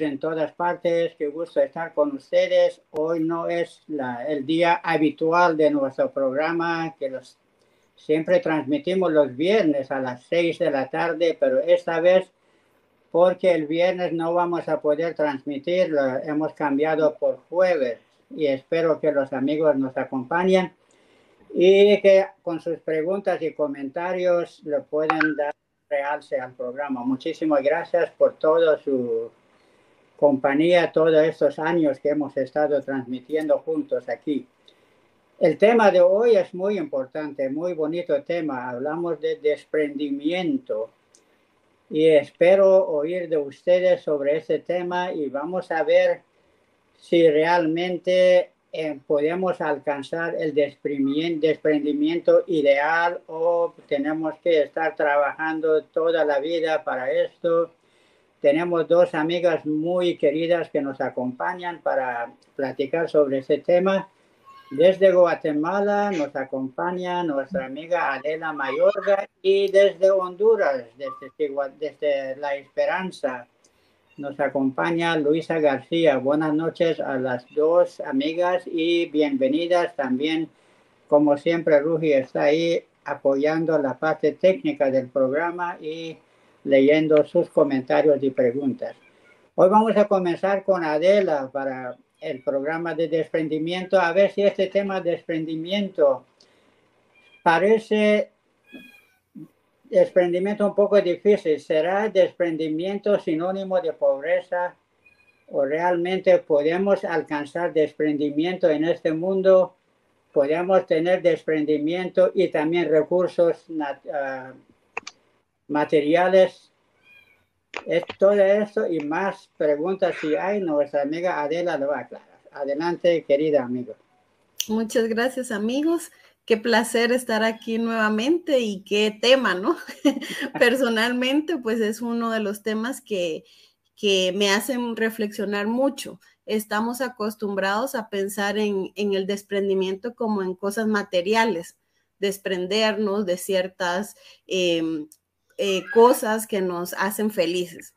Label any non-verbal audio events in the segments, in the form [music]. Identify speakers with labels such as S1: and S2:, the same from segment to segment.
S1: en todas partes, qué gusto estar con ustedes. Hoy no es el día habitual de nuestro programa que los siempre transmitimos los viernes a las 6 de la tarde, pero esta vez porque el viernes no vamos a poder transmitirlo, hemos cambiado por jueves y espero que los amigos nos acompañen y que con sus preguntas y comentarios le pueden dar realce al programa. Muchísimas gracias por toda su compañía, todos estos años que hemos estado transmitiendo juntos aquí. El tema de hoy es muy importante, muy bonito tema. Hablamos de desprendimiento y espero oír de ustedes sobre ese tema y vamos a ver si realmente eh, podemos alcanzar el desprendimiento ideal o tenemos que estar trabajando toda la vida para esto. Tenemos dos amigas muy queridas que nos acompañan para platicar sobre ese tema. Desde Guatemala nos acompaña nuestra amiga Adela Mayorga y desde Honduras, desde, desde La Esperanza, nos acompaña Luisa García. Buenas noches a las dos amigas y bienvenidas también. Como siempre, Rugi está ahí apoyando la parte técnica del programa y leyendo sus comentarios y preguntas. Hoy vamos a comenzar con Adela para el programa de desprendimiento, a ver si este tema de desprendimiento parece desprendimiento un poco difícil. ¿Será desprendimiento sinónimo de pobreza? ¿O realmente podemos alcanzar desprendimiento en este mundo? ¿Podemos tener desprendimiento y también recursos uh, materiales es todo esto y más preguntas si hay, nuestra amiga Adela lo va a aclarar. Adelante, querida amiga.
S2: Muchas gracias, amigos. Qué placer estar aquí nuevamente y qué tema, ¿no? [laughs] Personalmente, pues es uno de los temas que, que me hacen reflexionar mucho. Estamos acostumbrados a pensar en, en el desprendimiento como en cosas materiales, desprendernos de ciertas eh, eh, cosas que nos hacen felices.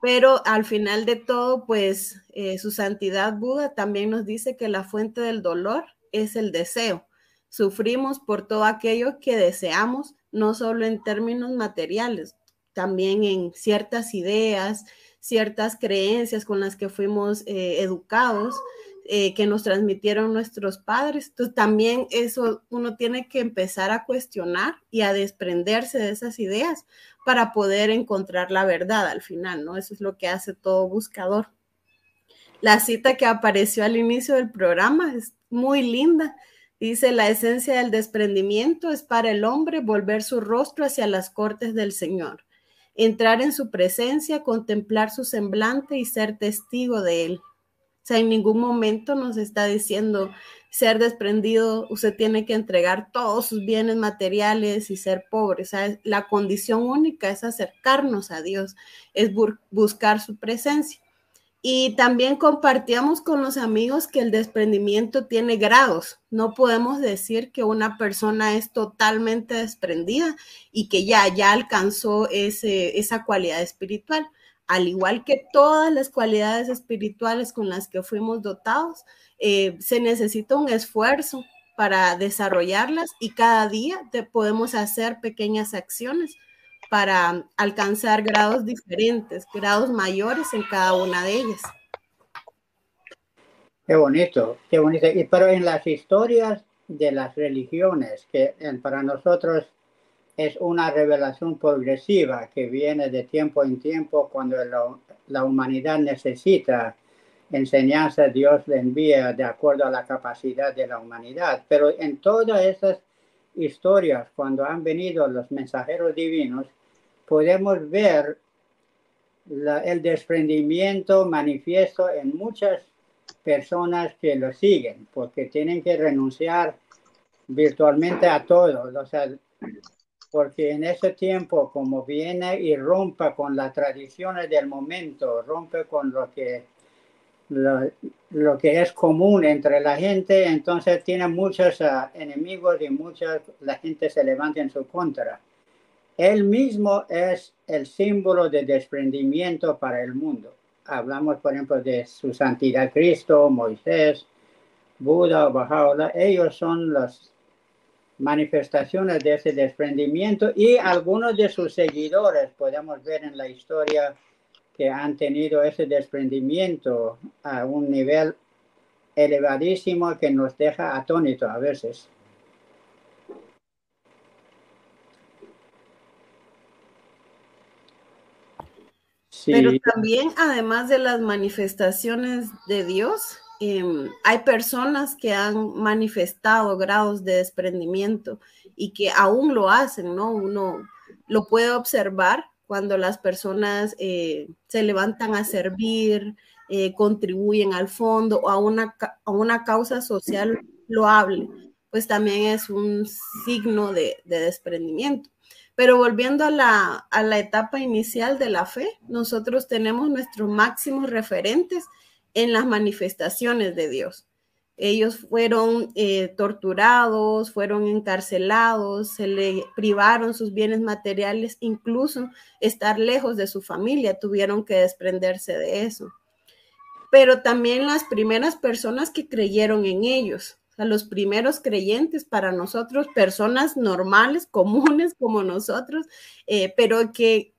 S2: Pero al final de todo, pues eh, su santidad Buda también nos dice que la fuente del dolor es el deseo. Sufrimos por todo aquello que deseamos, no solo en términos materiales, también en ciertas ideas, ciertas creencias con las que fuimos eh, educados, eh, que nos transmitieron nuestros padres. Entonces también eso uno tiene que empezar a cuestionar y a desprenderse de esas ideas para poder encontrar la verdad al final, ¿no? Eso es lo que hace todo buscador. La cita que apareció al inicio del programa es muy linda. Dice, la esencia del desprendimiento es para el hombre volver su rostro hacia las cortes del Señor, entrar en su presencia, contemplar su semblante y ser testigo de él. Sea, en ningún momento nos está diciendo ser desprendido, usted tiene que entregar todos sus bienes materiales y ser pobre. O sea, la condición única es acercarnos a Dios, es buscar su presencia. Y también compartíamos con los amigos que el desprendimiento tiene grados. No podemos decir que una persona es totalmente desprendida y que ya, ya alcanzó ese, esa cualidad espiritual al igual que todas las cualidades espirituales con las que fuimos dotados, eh, se necesita un esfuerzo para desarrollarlas y cada día podemos hacer pequeñas acciones para alcanzar grados diferentes, grados mayores en cada una de ellas.
S1: Qué bonito, qué bonito. Y pero en las historias de las religiones, que para nosotros es una revelación progresiva que viene de tiempo en tiempo cuando la, humanidad necesita enseñanza, Dios le envía de acuerdo a la capacidad de la humanidad. Pero en todas esas historias, cuando han venido los mensajeros divinos, podemos ver el desprendimiento manifiesto en muchas personas que lo siguen, porque tienen que renunciar virtualmente a todo. O sea, porque en ese tiempo, como viene y rompe con las tradiciones del momento, rompe con lo que lo, que es común entre la gente, entonces tiene muchos ah, enemigos y mucha la gente se levanta en su contra. Él mismo es el símbolo de desprendimiento para el mundo. Hablamos, por ejemplo, de su santidad Cristo, Moisés, Buda o Ellos son las manifestaciones de ese desprendimiento y algunos de sus seguidores podemos ver en la historia que han tenido ese desprendimiento a un nivel elevadísimo que nos deja atónitos a veces.
S2: Pero también, además de las manifestaciones de Dios, em, hay personas que han manifestado grados de desprendimiento y que aún lo hacen, ¿no? Uno lo puede observar cuando las personas eh, se levantan a servir, eh, contribuyen al fondo o a una, a una causa social loable, pues también es un signo de, de desprendimiento. Pero volviendo a la, a la etapa inicial de la fe, nosotros tenemos nuestros máximos referentes en las manifestaciones de Dios. Ellos fueron eh, torturados, fueron encarcelados, se le privaron sus bienes materiales, incluso estar lejos de su familia, tuvieron que desprenderse de eso. Pero también las primeras personas que creyeron en ellos, a los primeros creyentes para nosotros, personas normales, [laughs] comunes como nosotros, eh, pero que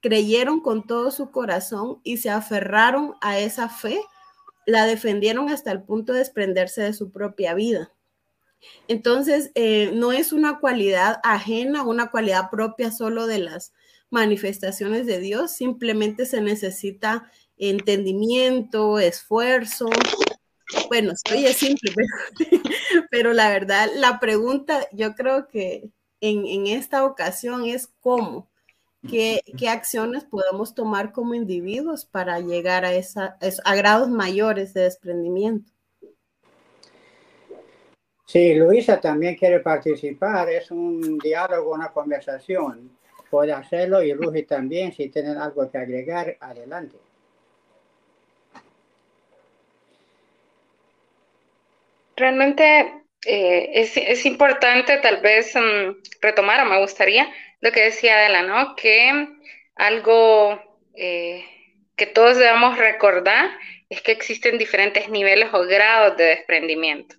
S2: creyeron con todo su corazón y se aferraron a esa fe, la defendieron hasta el punto de desprenderse de su propia vida. Entonces, eh, no es una cualidad ajena, una cualidad propia solo de las manifestaciones de Dios, simplemente se necesita entendimiento, esfuerzo, bueno, estoy es simple, [laughs] pero, la verdad, la pregunta yo creo que en, esta ocasión es cómo, qué, acciones podemos tomar como individuos para llegar a, esa, a grados mayores de desprendimiento.
S1: Sí, Luisa también quiere participar, es un diálogo, una conversación. Puede hacerlo y Luis también, si tienen algo que agregar, adelante.
S3: Realmente eh, es, importante tal vez mm, retomar, o me gustaría, lo que decía Adela, ¿no? Que algo eh, que todos debemos recordar es que existen diferentes niveles o grados de desprendimiento.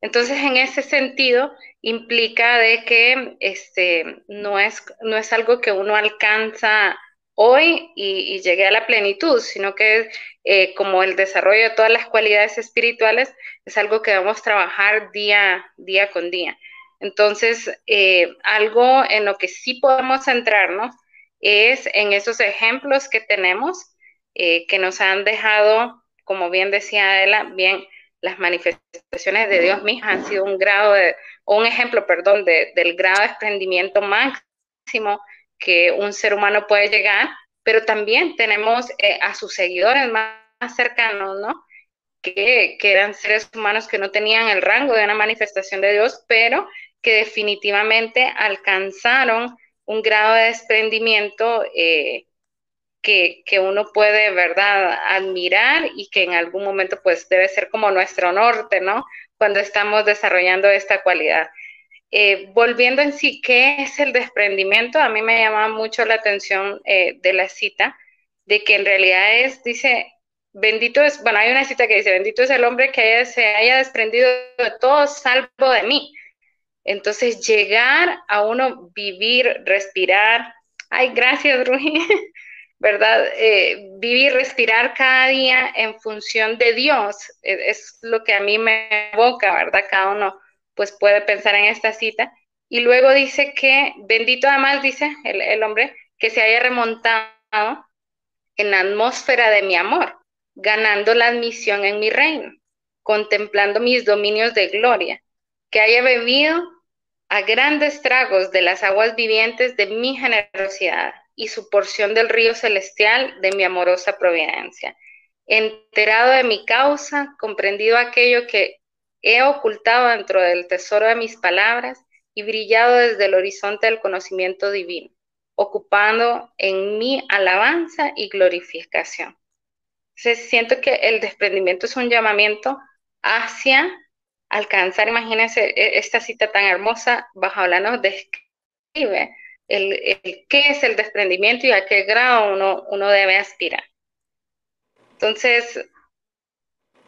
S3: Entonces, en ese sentido, implica de que este, no, es, no es algo que uno alcanza hoy y, llegué a la plenitud, sino que eh, como el desarrollo de todas las cualidades espirituales es algo que debemos trabajar día, día con día. Entonces, eh, algo en lo que sí podemos centrarnos es en esos ejemplos que tenemos, eh, que nos han dejado, como bien decía Adela, bien, las manifestaciones de Dios mismas han sido un grado de, un ejemplo, perdón, del grado de desprendimiento máximo que un ser humano puede llegar, pero también tenemos eh, a sus seguidores más, cercanos, ¿no? Que, que, eran seres humanos que no tenían el rango de una manifestación de Dios, pero que definitivamente alcanzaron un grado de desprendimiento eh, que, que, uno puede, ¿verdad?, admirar y que en algún momento pues debe ser como nuestro norte, ¿no? Cuando estamos desarrollando esta cualidad. Eh, volviendo en sí, ¿qué es el desprendimiento? A mí me llama mucho la atención eh, de la cita, de que en realidad es, dice, bendito es, bueno, hay una cita que dice, bendito es el hombre que se haya desprendido de todo salvo de mí. Entonces, llegar a uno vivir, respirar, ay, gracias, Rui, [laughs] ¿verdad? Eh, vivir, respirar cada día en función de Dios, es lo que a mí me evoca, ¿verdad? Cada uno pues puede pensar en esta cita. Y luego dice que, bendito además, dice el, hombre, que se haya remontado en la atmósfera de mi amor, ganando la admisión en mi reino, contemplando mis dominios de gloria, que haya bebido a grandes tragos de las aguas vivientes de mi generosidad y su porción del río celestial de mi amorosa providencia. Enterado de mi causa, comprendido aquello que He ocultado dentro del tesoro de mis palabras y brillado desde el horizonte del conocimiento divino, ocupando en mi alabanza y glorificación. siento que el desprendimiento es un llamamiento hacia alcanzar, imagínense e, esta cita tan hermosa, bajo nos describe el, qué es el desprendimiento y a qué grado uno, uno debe aspirar. Entonces,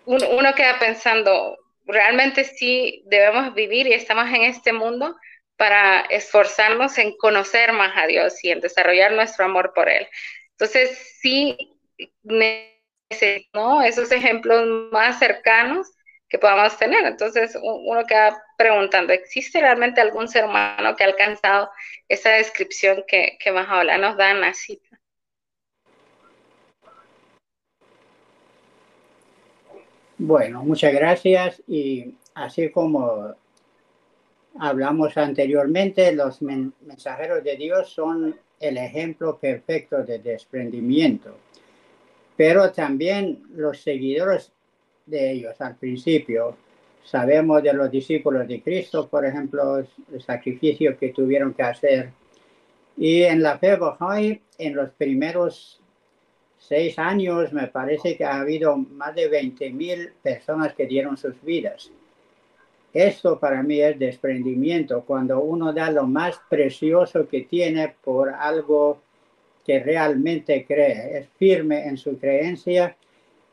S3: uno, uno queda pensando, realmente sí debemos vivir y estamos en este mundo para esforzarnos en conocer más a Dios y en desarrollar nuestro amor por Él. Entonces, sí necesitamos esos ejemplos más cercanos que podamos tener. Entonces, uno queda preguntando, ¿existe realmente algún ser humano que ha alcanzado esa descripción que, que Mahaola nos da en la cita?
S1: Bueno, muchas gracias y así como hablamos anteriormente, los mensajeros de Dios son el ejemplo perfecto de desprendimiento, pero también los seguidores de ellos al principio. Sabemos de los discípulos de Cristo, por ejemplo, el sacrificio que tuvieron que hacer. Y en la fe Bahá'í, en los primeros seis años, me parece que ha habido más de 20.000 personas que dieron sus vidas. Esto para mí es desprendimiento, cuando uno da lo más precioso que tiene por algo que realmente cree, es firme en su creencia.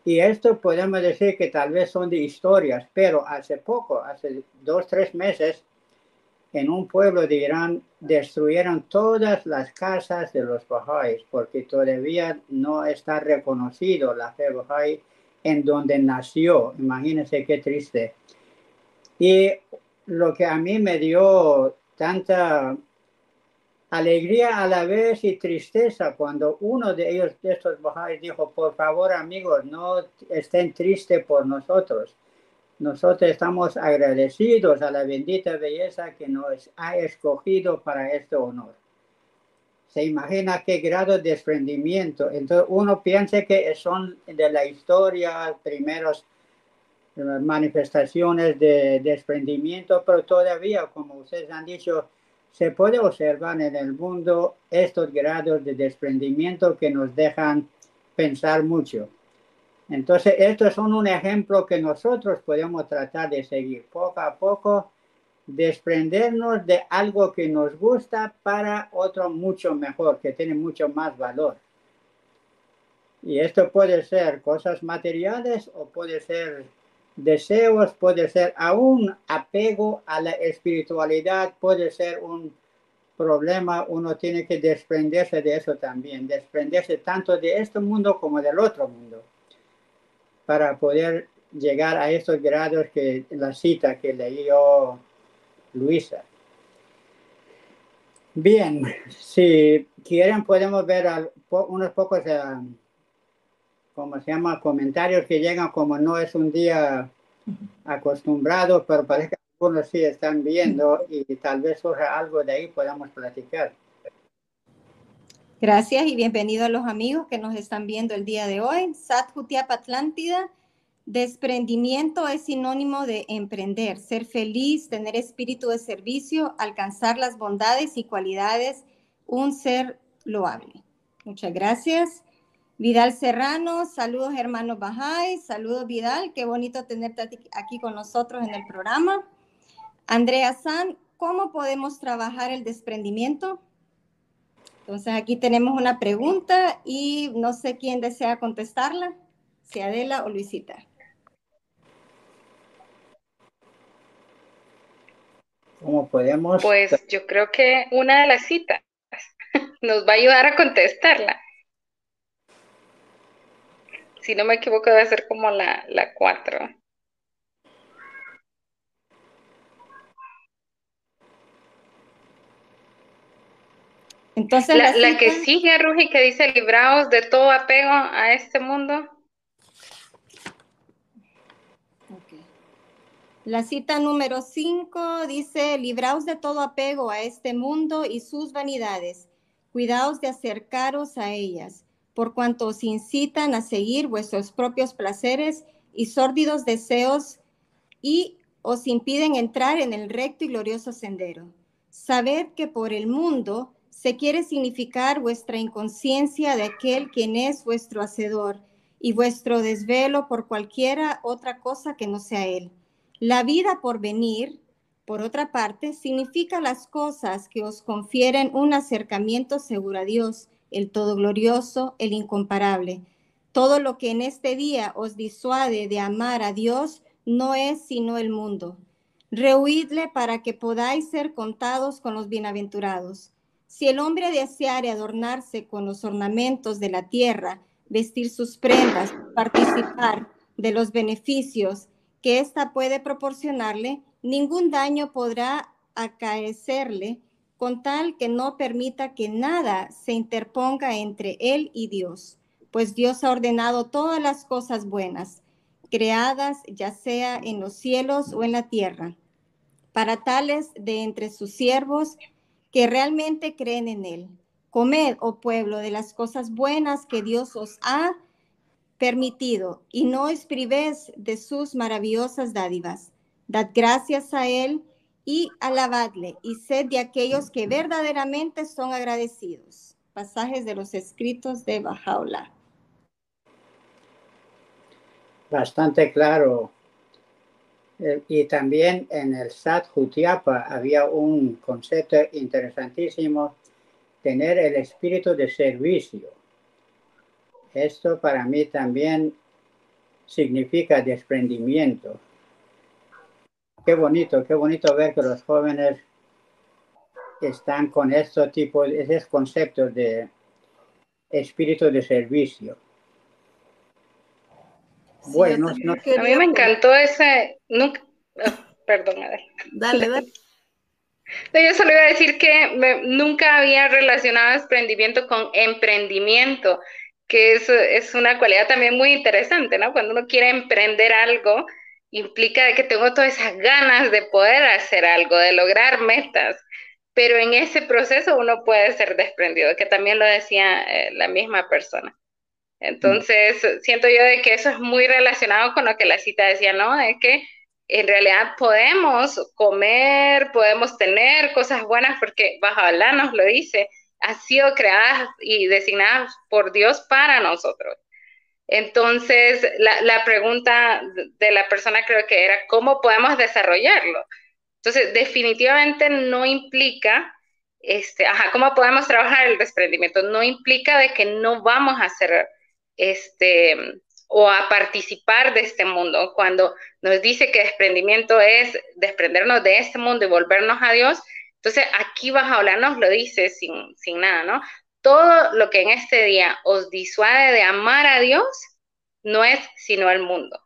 S1: Y esto podemos decir que tal vez son de historias, pero hace poco, hace dos, tres meses, en un pueblo de Irán destruyeron todas las casas de los Bahá'ís porque todavía no está reconocido la fe Bahá'í en donde nació. Imagínense qué triste. Y lo que a mí me dio tanta alegría a la vez y tristeza cuando uno de ellos, de estos Bahá'ís, dijo, por favor amigos, no estén tristes por nosotros. Nosotros estamos agradecidos a la bendita belleza que nos ha escogido para este honor. Se imagina qué grado de desprendimiento. Entonces uno piensa que son de la historia primeros manifestaciones de desprendimiento, pero todavía, como ustedes han dicho, se puede observar en el mundo estos grados de desprendimiento que nos dejan pensar mucho. Entonces, estos son un ejemplo que nosotros podemos tratar de seguir. Poco a poco, desprendernos de algo que nos gusta para otro mucho mejor, que tiene mucho más valor. Y esto puede ser cosas materiales o puede ser deseos, puede ser aún apego a la espiritualidad, puede ser un problema, uno tiene que desprenderse de eso también, desprenderse tanto de este mundo como del otro mundo, para poder llegar a estos grados que la cita que leyó Luisa. Bien, si quieren podemos ver unos pocos eh, como se llama, comentarios que llegan como no es un día acostumbrado, pero parece que algunos sí están viendo y tal vez surja algo de ahí, podamos platicar.
S4: Gracias y bienvenido a los amigos que nos están viendo el día de hoy. Sat Atlántida, desprendimiento es sinónimo de emprender, ser feliz, tener espíritu de servicio, alcanzar las bondades y cualidades, un ser loable. Muchas gracias. Vidal Serrano, saludos hermanos Bajay, saludos Vidal, qué bonito tenerte aquí con nosotros en el programa. Andrea San, ¿cómo podemos trabajar el desprendimiento? Entonces aquí tenemos una pregunta y no sé quién desea contestarla, si Adela o Luisita.
S1: ¿Cómo podemos?
S3: Pues yo creo que una de las citas [laughs] nos va a ayudar a contestarla si no me equivoco, debe ser como la, la 4. Entonces, la, la, que sigue, Rugi, que dice libraos de todo apego a este mundo.
S4: La cita número 5 dice, libraos de todo apego a este mundo y sus vanidades, cuidaos de acercaros a ellas por cuanto os incitan a seguir vuestros propios placeres y sórdidos deseos y os impiden entrar en el recto y glorioso sendero. Sabed que por el mundo se quiere significar vuestra inconsciencia de aquel quien es vuestro hacedor y vuestro desvelo por cualquiera otra cosa que no sea Él. La vida por venir, por otra parte, significa las cosas que os confieren un acercamiento seguro a Dios, el todo glorioso, el incomparable. Todo lo que en este día os disuade de amar a Dios no es sino el mundo. Rehuidle para que podáis ser contados con los bienaventurados. Si el hombre deseare adornarse con los ornamentos de la tierra, vestir sus prendas, participar de los beneficios que ésta puede proporcionarle, ningún daño podrá acaecerle con tal que no permita que nada se interponga entre él y Dios, pues Dios ha ordenado todas las cosas buenas, creadas ya sea en los cielos o en la tierra, para tales de entre sus siervos que realmente creen en él Comed, oh pueblo, de las cosas buenas que Dios os ha permitido y no os privéis de sus maravillosas dádivas. Dad gracias a Él y alabadle y sed de aquellos que verdaderamente son agradecidos. Pasajes de los escritos de Bajaola.
S1: Bastante claro. Eh, y también en el SAT Jutiapa había un concepto interesantísimo tener el espíritu de servicio. Esto para mí también significa desprendimiento. Qué bonito, qué bonito ver que los jóvenes están con estos tipos, esos conceptos de espíritu de servicio.
S3: Bueno, a mí me encantó ese, nunca, ah, perdón,
S2: Dale, dale. [laughs]
S3: Yo solo iba a decir que nunca había relacionado desprendimiento con emprendimiento, que es, es una cualidad también muy interesante, ¿no? Cuando uno quiere emprender algo, implica que tengo todas esas ganas de poder hacer algo, de lograr metas, pero en ese proceso uno puede ser desprendido, que también lo decía eh, la misma persona. Entonces, siento yo de que eso es muy relacionado con lo que la cita decía, ¿no? De que en realidad podemos comer, podemos tener cosas buenas porque Bajabalá nos lo dice, ha sido creadas y designadas por Dios para nosotros. Entonces, la, pregunta de la persona creo que era, ¿cómo podemos desarrollarlo? Entonces, definitivamente no implica, este, ajá, ¿cómo podemos trabajar el desprendimiento? No implica de que no vamos a hacer este, o a participar de este mundo. Cuando nos dice que desprendimiento es desprendernos de este mundo y volvernos a Dios, entonces aquí hablar, nos lo dice sin, sin nada, ¿no? Todo lo que en este día os disuade de amar a Dios no es sino el mundo.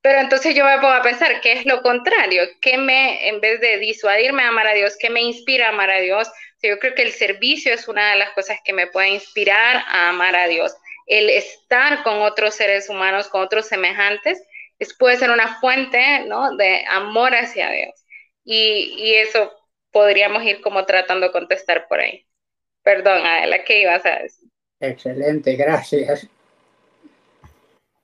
S3: Pero entonces yo me pongo a pensar, ¿qué es lo contrario? ¿Qué me, en vez de disuadirme a amar a Dios, qué me inspira a amar a Dios? Yo creo que el servicio es una de las cosas que me puede inspirar a amar a Dios el estar con otros seres humanos, con otros semejantes, es, puede ser una fuente ¿no? de amor hacia Dios. Y, y, eso podríamos ir como tratando de contestar por ahí. Perdón, Adela, ¿qué ibas a decir?
S1: Excelente, gracias.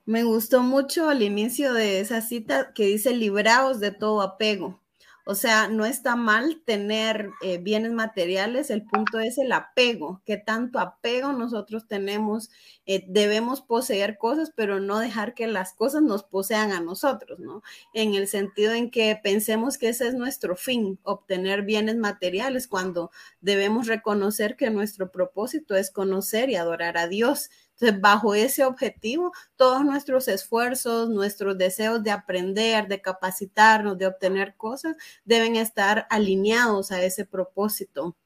S2: Me gustó mucho al inicio de esa cita que dice libraos de todo apego. O sea, no está mal tener eh, bienes materiales, el punto es el apego, que tanto apego nosotros tenemos, eh, debemos poseer cosas, pero no dejar que las cosas nos posean a nosotros, ¿no? En el sentido en que pensemos que ese es nuestro fin, obtener bienes materiales, cuando debemos reconocer que nuestro propósito es conocer y adorar a Dios entonces, bajo ese objetivo, todos nuestros esfuerzos, nuestros deseos de aprender, de capacitarnos, de obtener cosas, deben estar alineados a ese propósito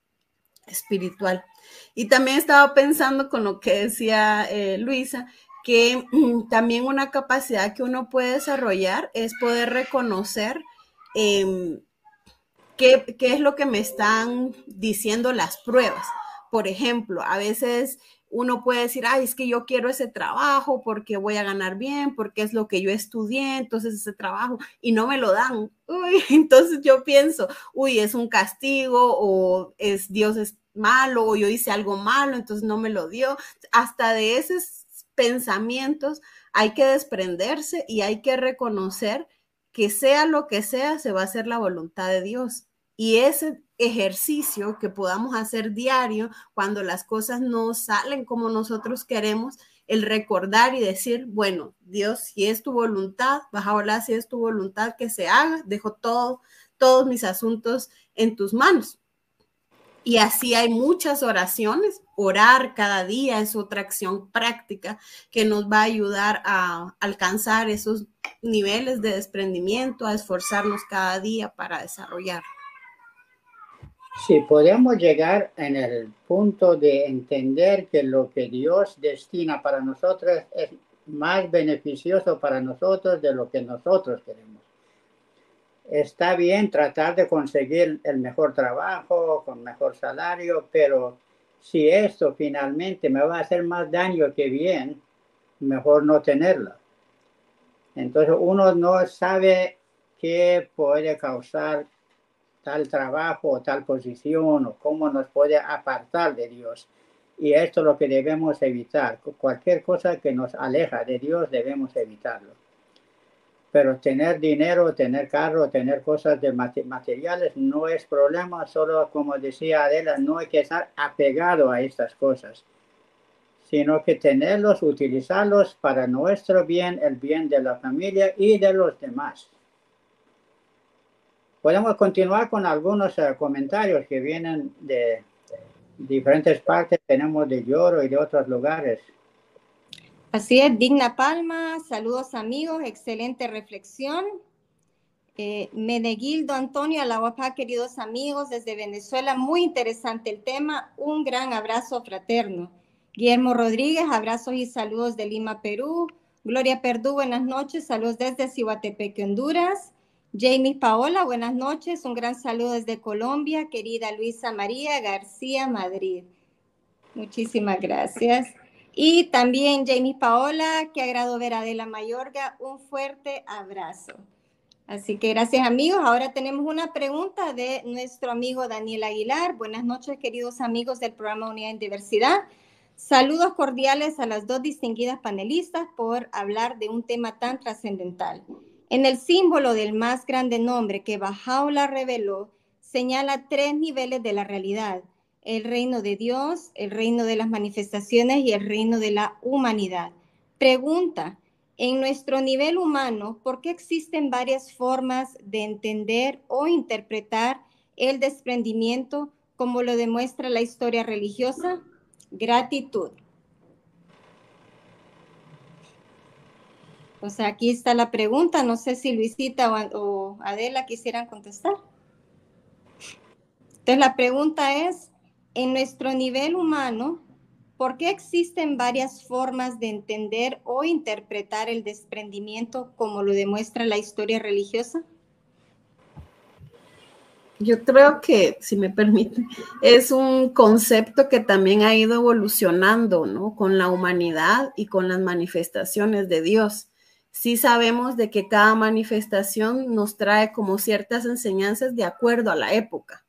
S2: espiritual. Y también estaba pensando con lo que decía eh, Luisa, que también una capacidad que uno puede desarrollar es poder reconocer em, qué, qué es lo que me están diciendo las pruebas. Por ejemplo, a veces uno puede decir, ay, es que yo quiero ese trabajo porque voy a ganar bien, porque es lo que yo estudié, entonces ese trabajo, y no me lo dan. [laughs] Uy, entonces yo pienso, uy, es un castigo o es Dios es malo o yo hice algo malo, entonces no me lo dio. Hasta de esos pensamientos hay que desprenderse y hay que reconocer que sea lo que sea, se va a hacer la voluntad de Dios. Y ese ejercicio que podamos hacer diario cuando las cosas no salen como nosotros queremos, el recordar y decir, bueno, Dios, si es tu voluntad, baja si es tu voluntad que se haga, dejo todo, todos mis asuntos en tus manos. Y así hay muchas oraciones. Orar cada día es otra acción práctica que nos va a ayudar a alcanzar esos niveles de desprendimiento, a esforzarnos cada día para desarrollar.
S1: Si podemos llegar en el punto de entender que lo que Dios destina para nosotros es más beneficioso para nosotros de lo que nosotros queremos. Está bien tratar de conseguir el mejor trabajo, con mejor salario, pero si esto finalmente me va a hacer más daño que bien, mejor no tenerlo. Entonces uno no sabe qué puede causar tal trabajo o tal posición o cómo nos puede apartar de Dios. Y esto es lo que debemos evitar. Cualquier cosa que nos aleja de Dios debemos evitarlo. Pero tener dinero, tener carro, tener cosas de materiales no es problema, solo como decía Adela, no hay que estar apegado a estas cosas, sino que tenerlos, utilizarlos para nuestro bien, el bien de la familia y de los demás. Podemos continuar con algunos eh, comentarios que vienen de diferentes partes. Tenemos de Lloro y de otros lugares.
S4: Así es, Digna Palma, saludos amigos, excelente reflexión. Eh, Menegildo Antonio Alahuapá, queridos amigos, desde Venezuela, muy interesante el tema, un gran abrazo fraterno. Guillermo Rodríguez, abrazos y saludos de Lima, Perú. Gloria Perdú, buenas noches, saludos desde Cihuatepeque, Honduras. Jamie Paola, buenas noches. Un gran saludo desde Colombia, querida Luisa María García Madrid. Muchísimas gracias. Y también Jamie Paola, que agrado ver a Adela Mayorga. Un fuerte abrazo. Así que gracias amigos. Ahora tenemos una pregunta de nuestro amigo Daniel Aguilar. Buenas noches, queridos amigos del programa Unidad en Diversidad. Saludos cordiales a las dos distinguidas panelistas por hablar de un tema tan trascendental. En el símbolo del más grande nombre que la reveló, señala tres niveles de la realidad, el reino de Dios, el reino de las manifestaciones y el reino de la humanidad. Pregunta, en nuestro nivel humano, ¿por qué existen varias formas de entender o interpretar el desprendimiento como lo demuestra la historia religiosa? Gratitud. O sea, aquí está la pregunta. No sé si Luisita o, Adela quisieran contestar. Entonces, la pregunta es, en nuestro nivel humano, ¿por qué existen varias formas de entender o interpretar el desprendimiento como lo demuestra la historia religiosa?
S2: Yo creo que, si me permite, es un concepto que también ha ido evolucionando, ¿no? Con la humanidad y con las manifestaciones de Dios sí sabemos de que cada manifestación nos trae como ciertas enseñanzas de acuerdo a la época.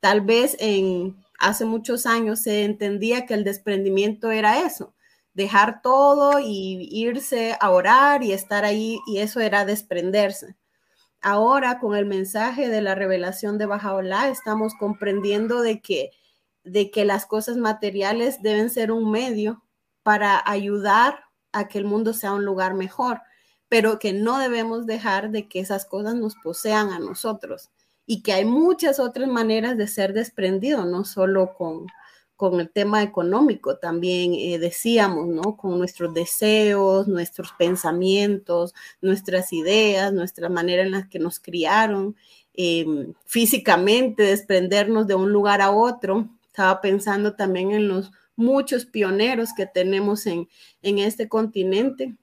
S2: Tal vez en hace muchos años se entendía que el desprendimiento era eso, dejar todo y irse a orar y estar ahí y eso era desprenderse. Ahora con el mensaje de la revelación de Bajaola estamos comprendiendo de que de que las cosas materiales deben ser un medio para ayudar a que el mundo sea un lugar mejor pero que no debemos dejar de que esas cosas nos posean a nosotros y que hay muchas otras maneras de ser desprendido, no solo con, con el tema económico, también eh, decíamos, ¿no? Con nuestros deseos, nuestros pensamientos, nuestras ideas, nuestra manera en la que nos criaron, em, físicamente desprendernos de un lugar a otro. Estaba pensando también en los muchos pioneros que tenemos en, en este continente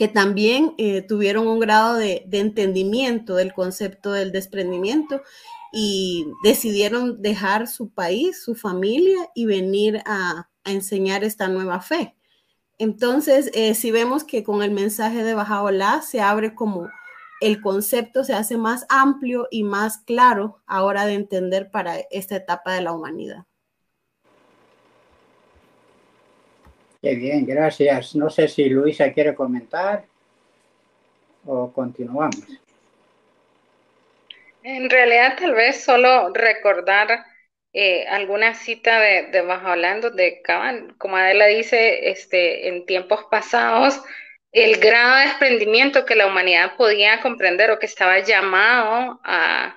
S2: que también eh, tuvieron un grado de, entendimiento del concepto del desprendimiento y decidieron dejar su país, su familia y venir a, enseñar esta nueva fe. Entonces, eh, si vemos que con el mensaje de Bajaola se abre como el concepto se hace más amplio y más claro ahora de entender para esta etapa de la humanidad.
S1: Qué bien, gracias. No sé si Luisa quiere comentar o continuamos.
S3: En realidad, tal vez solo recordar eh, alguna cita de, de Bajo de Cabal, como Adela dice, este, en tiempos pasados, el grado de desprendimiento que la humanidad podía comprender o que estaba llamado a,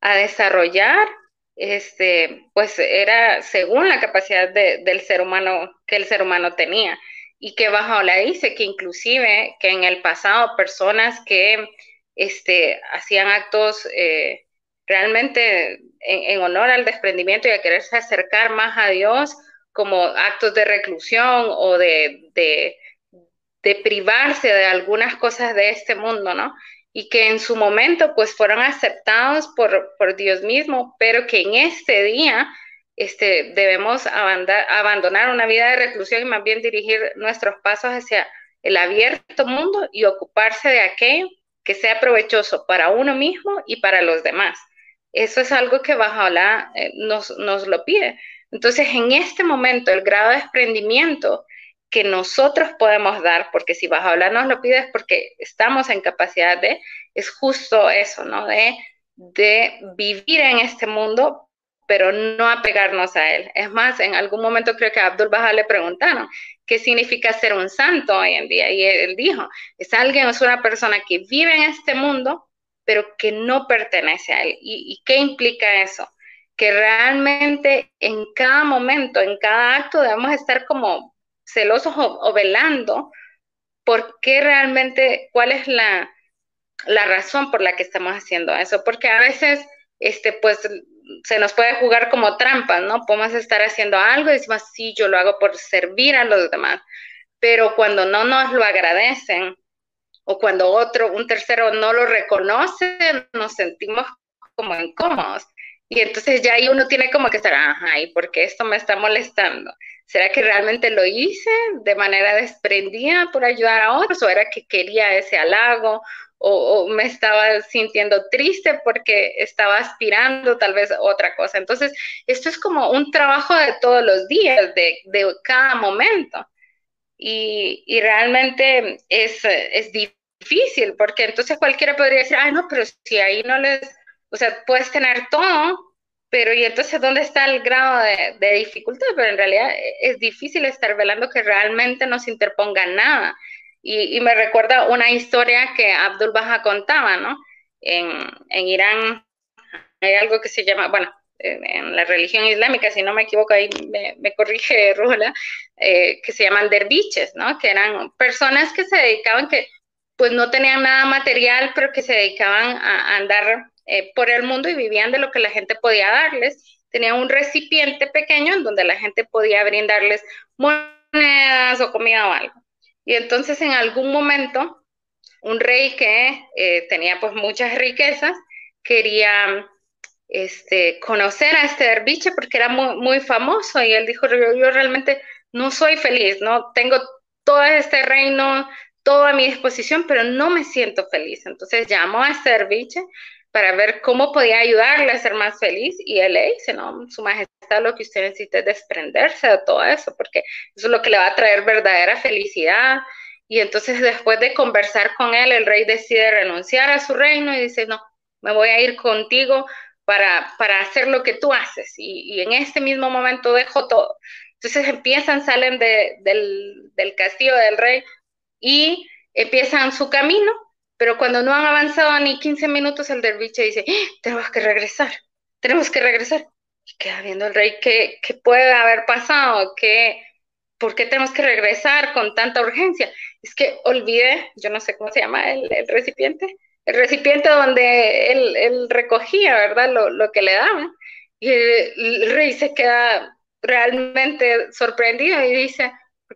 S3: desarrollar, este, pues era según la capacidad del ser humano que el ser humano tenía. Y que bajo la dice que inclusive que en el pasado personas que este, hacían actos eh, realmente en, honor al desprendimiento y a quererse acercar más a Dios, como actos de reclusión o de, de, privarse de algunas cosas de este mundo, ¿no? Y que en su momento pues fueron aceptados por, por Dios mismo, pero que en este día este, debemos abandonar una vida de reclusión y más bien dirigir nuestros pasos hacia el abierto mundo y ocuparse de aquello que sea provechoso para uno mismo y para los demás. Eso es algo que Bajaola eh, nos, nos lo pide. Entonces, en este momento, el grado de desprendimiento que nosotros podemos dar, porque si Bajaola nos lo pide es porque estamos en capacidad de, es justo eso, ¿no? De, de vivir en este mundo pero no apegarnos a él. Es más, en algún momento creo que a Abdul Bahá le preguntaron qué significa ser un santo hoy en día y él dijo, es alguien, es una persona que vive en este mundo, pero que no pertenece a él. ¿Y, qué implica eso? Que realmente en cada momento, en cada acto debemos estar como celosos o, velando por qué realmente, cuál es la, la razón por la que estamos haciendo eso, porque a veces, este, pues se nos puede jugar como trampas, ¿no? Podemos estar haciendo algo y decimos, sí, yo lo hago por servir a los demás, pero cuando no nos lo agradecen o cuando otro, un tercero no lo reconoce, nos sentimos como incómodos. Y entonces ya ahí uno tiene como que estar, ajá, ¿y por qué esto me está molestando? ¿Será que realmente lo hice de manera desprendida por ayudar a otros? ¿O era que quería ese halago? o, me estaba sintiendo triste porque estaba aspirando tal vez otra cosa. Entonces, esto es como un trabajo de todos los días, de, de cada momento. Y, y realmente es, es, difícil porque entonces cualquiera podría decir, ay, no, pero si ahí no les, o sea, puedes tener todo, pero y entonces dónde está el grado de, de, dificultad, pero en realidad es difícil estar velando que realmente no se interponga nada. Y, me recuerda una historia que Abdul Baha contaba, ¿no? En, en Irán hay algo que se llama, bueno, en la religión islámica, si no me equivoco, ahí me, corrige [laughs] Rula, eh, que se llaman derviches, ¿no? Que eran personas que se dedicaban, que pues no tenían nada material, pero que se dedicaban a, andar eh, por el mundo y vivían de lo que la gente podía darles. Tenían un recipiente pequeño en donde la gente podía brindarles monedas o comida o algo. Y entonces en algún momento, un rey que eh, tenía pues muchas riquezas, quería este, conocer a este derviche porque era muy, famoso y él dijo, yo, realmente no soy feliz, ¿no? Tengo todo este reino, todo a mi disposición, pero no me siento feliz. Entonces llamó a este derviche para ver cómo podía ayudarle a ser más feliz y él le dice, no, su majestad, lo que usted necesita es desprenderse de todo eso, porque eso es lo que le va a traer verdadera felicidad. Y entonces después de conversar con él, el rey decide renunciar a su reino y dice, no, me voy a ir contigo para, para hacer lo que tú haces. Y, en este mismo momento dejo todo. Entonces empiezan, salen del, del castillo del rey y empiezan su camino pero cuando no han avanzado ni 15 minutos, el derviche dice, ¡Ah! tenemos que regresar, tenemos que regresar. Y queda viendo el rey qué, puede haber pasado, ¿Qué, por qué tenemos que regresar con tanta urgencia. Es que olvide, yo no sé cómo se llama el, recipiente, el recipiente donde él, recogía, ¿verdad? Lo, lo, que le daban. Y el rey se queda realmente sorprendido y dice,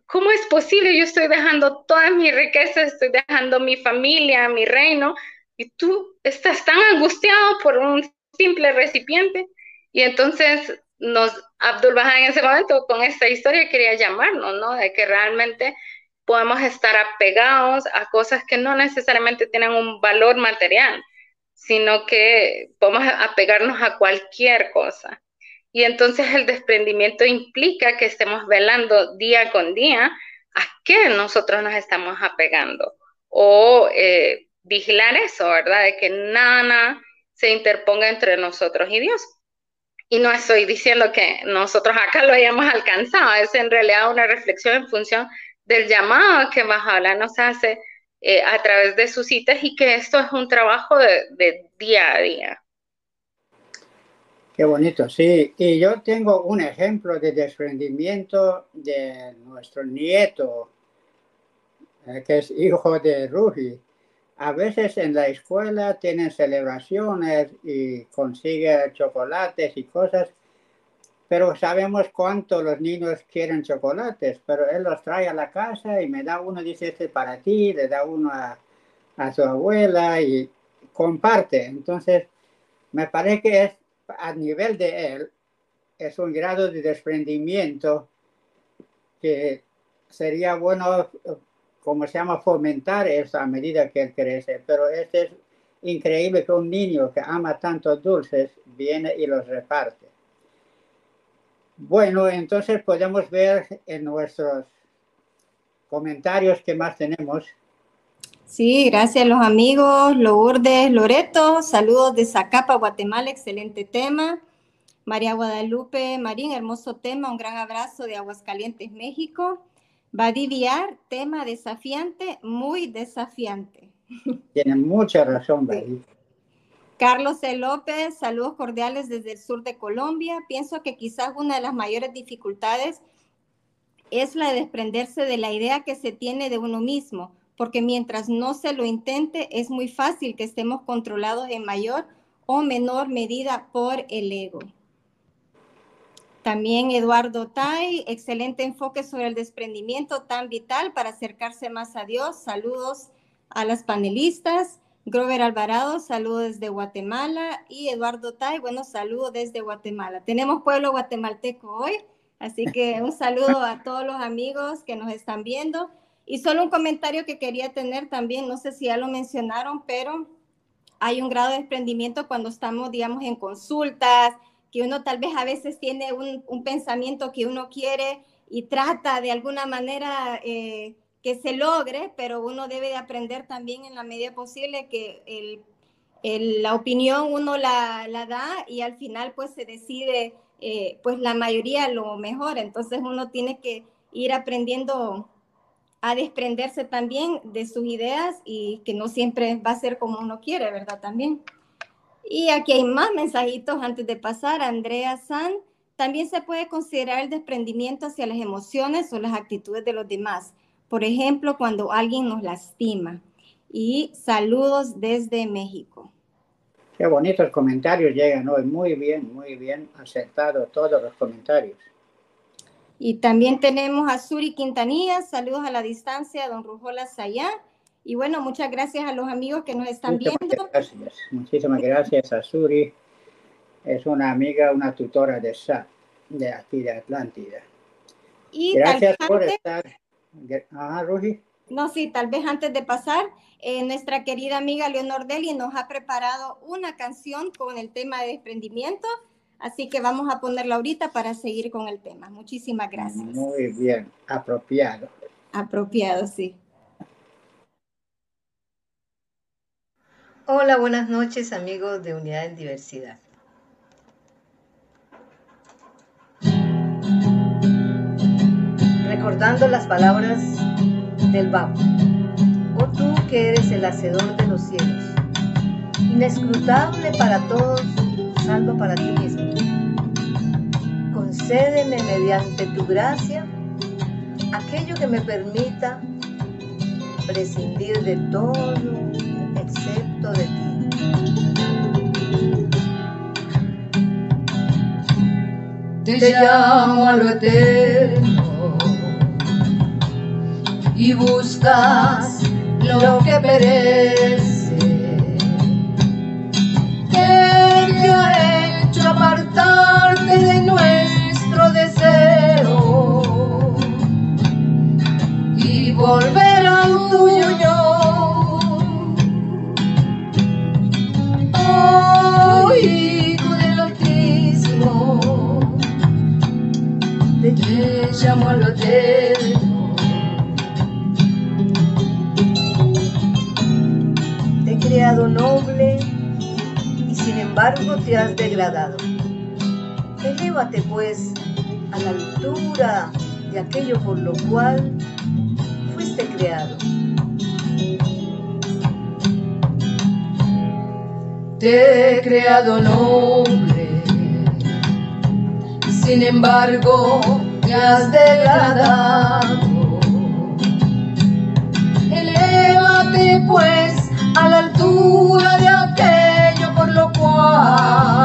S3: ¿cómo es posible? Yo estoy dejando toda mi riqueza, estoy dejando mi familia, mi reino, y tú estás tan angustiado por un simple recipiente. Y entonces nos, Abdul Bahá en ese momento con esta historia quería llamarnos, ¿no? De que realmente podemos estar apegados a cosas que no necesariamente tienen un valor material, sino que podemos apegarnos a cualquier cosa. Y entonces el desprendimiento implica que estemos velando día con día a qué nosotros nos estamos apegando o eh, vigilar eso, ¿verdad? De que nada se interponga entre nosotros y Dios. y no estoy diciendo que nosotros acá lo hayamos alcanzado, es en realidad una reflexión en función del llamado que Mahabla nos hace eh, a través de sus citas y que esto es un trabajo de día a día.
S1: Qué bonito, sí. Y yo tengo un ejemplo de desprendimiento de nuestro nieto, eh, que es hijo de Ruji. A veces en la escuela tienen celebraciones y consigue chocolates y cosas, pero sabemos cuánto los niños quieren chocolates, pero él los trae a la casa y me da uno, dice, este para ti, le da uno a, a su abuela y comparte. Entonces, me parece que es a nivel de él es un grado de desprendimiento que sería bueno, como se llama, fomentar eso a medida que él crece. Pero este es increíble que un niño que ama tantos dulces viene y los reparte. Bueno, entonces podemos ver en nuestros comentarios que más tenemos.
S4: Sí, gracias a los amigos Lourdes, Loreto, saludos de Zacapa, Guatemala, excelente tema. María Guadalupe Marín, hermoso tema, un gran abrazo de Aguascalientes, México. Viar, tema desafiante, muy desafiante. [laughs]
S1: Tiene mucha razón, Badi.
S4: Carlos C. López, saludos cordiales desde el sur de Colombia. Pienso que quizás una de las mayores dificultades es la de desprenderse de la idea que se tiene de uno mismo porque mientras no se lo intente, es muy fácil que estemos controlados en mayor o menor medida por el ego. También Eduardo Tai, excelente enfoque sobre el desprendimiento tan vital para acercarse más a Dios. Saludos a las panelistas. Grover Alvarado, saludos desde Guatemala. Y Eduardo Tai, bueno, saludos desde Guatemala. Tenemos pueblo guatemalteco hoy, así que un saludo a todos los amigos que nos están viendo. Y solo un comentario que quería tener también, no sé si ya lo mencionaron, pero hay un grado de desprendimiento cuando estamos, digamos, en consultas, que uno tal vez a veces tiene un, pensamiento que uno quiere y trata de alguna manera eh, que se logre, pero uno debe de aprender también en la medida posible que el, la opinión uno la, la, da y al final pues se decide eh, pues la mayoría lo mejor, entonces uno tiene que ir aprendiendo a desprenderse también de sus ideas y que no siempre va a ser como uno quiere, ¿verdad? También. Y aquí hay más mensajitos antes de pasar. Andrea San, también se puede considerar el desprendimiento hacia las emociones o las actitudes de los demás. Por ejemplo, cuando alguien nos lastima. Y saludos desde México.
S1: Qué bonitos comentarios llegan hoy. Muy bien, muy bien aceptado todos los comentarios.
S4: Y también tenemos a Suri Quintanilla, saludos a la distancia, don Rujola Sayá. Y bueno, muchas gracias a los amigos que nos están viendo.
S1: Gracias. Muchísimas gracias a Suri. Es una amiga, una tutora de SAP, de aquí de Atlántida. Y gracias por estar.
S4: Ajá, Ruji. No, sí, tal vez antes de pasar, eh, nuestra querida amiga Leonor Deli nos ha preparado una canción con el tema de desprendimiento Así que vamos a ponerla ahorita para seguir con el tema. Muchísimas gracias.
S1: Muy bien, apropiado.
S4: Apropiado, sí.
S5: Hola, buenas noches amigos de Unidad en Diversidad. Recordando las palabras del Babo. Oh tú que eres el hacedor de los cielos, inescrutable para todos, salvo para ti mismo concédeme mediante tu gracia aquello que me permita prescindir de todo excepto de ti. Te llamo a lo eterno y buscas lo que perece. Que te ha hecho apartarte de nuestro y volver al yo. Oh, hijo del Altísimo, te llamo al eterno. Te he creado noble y sin embargo te has degradado Elévate pues la altura de aquello por lo cual fuiste creado.
S6: Te he creado noble, sin embargo te has degradado. Elévate pues a la altura de aquello por lo cual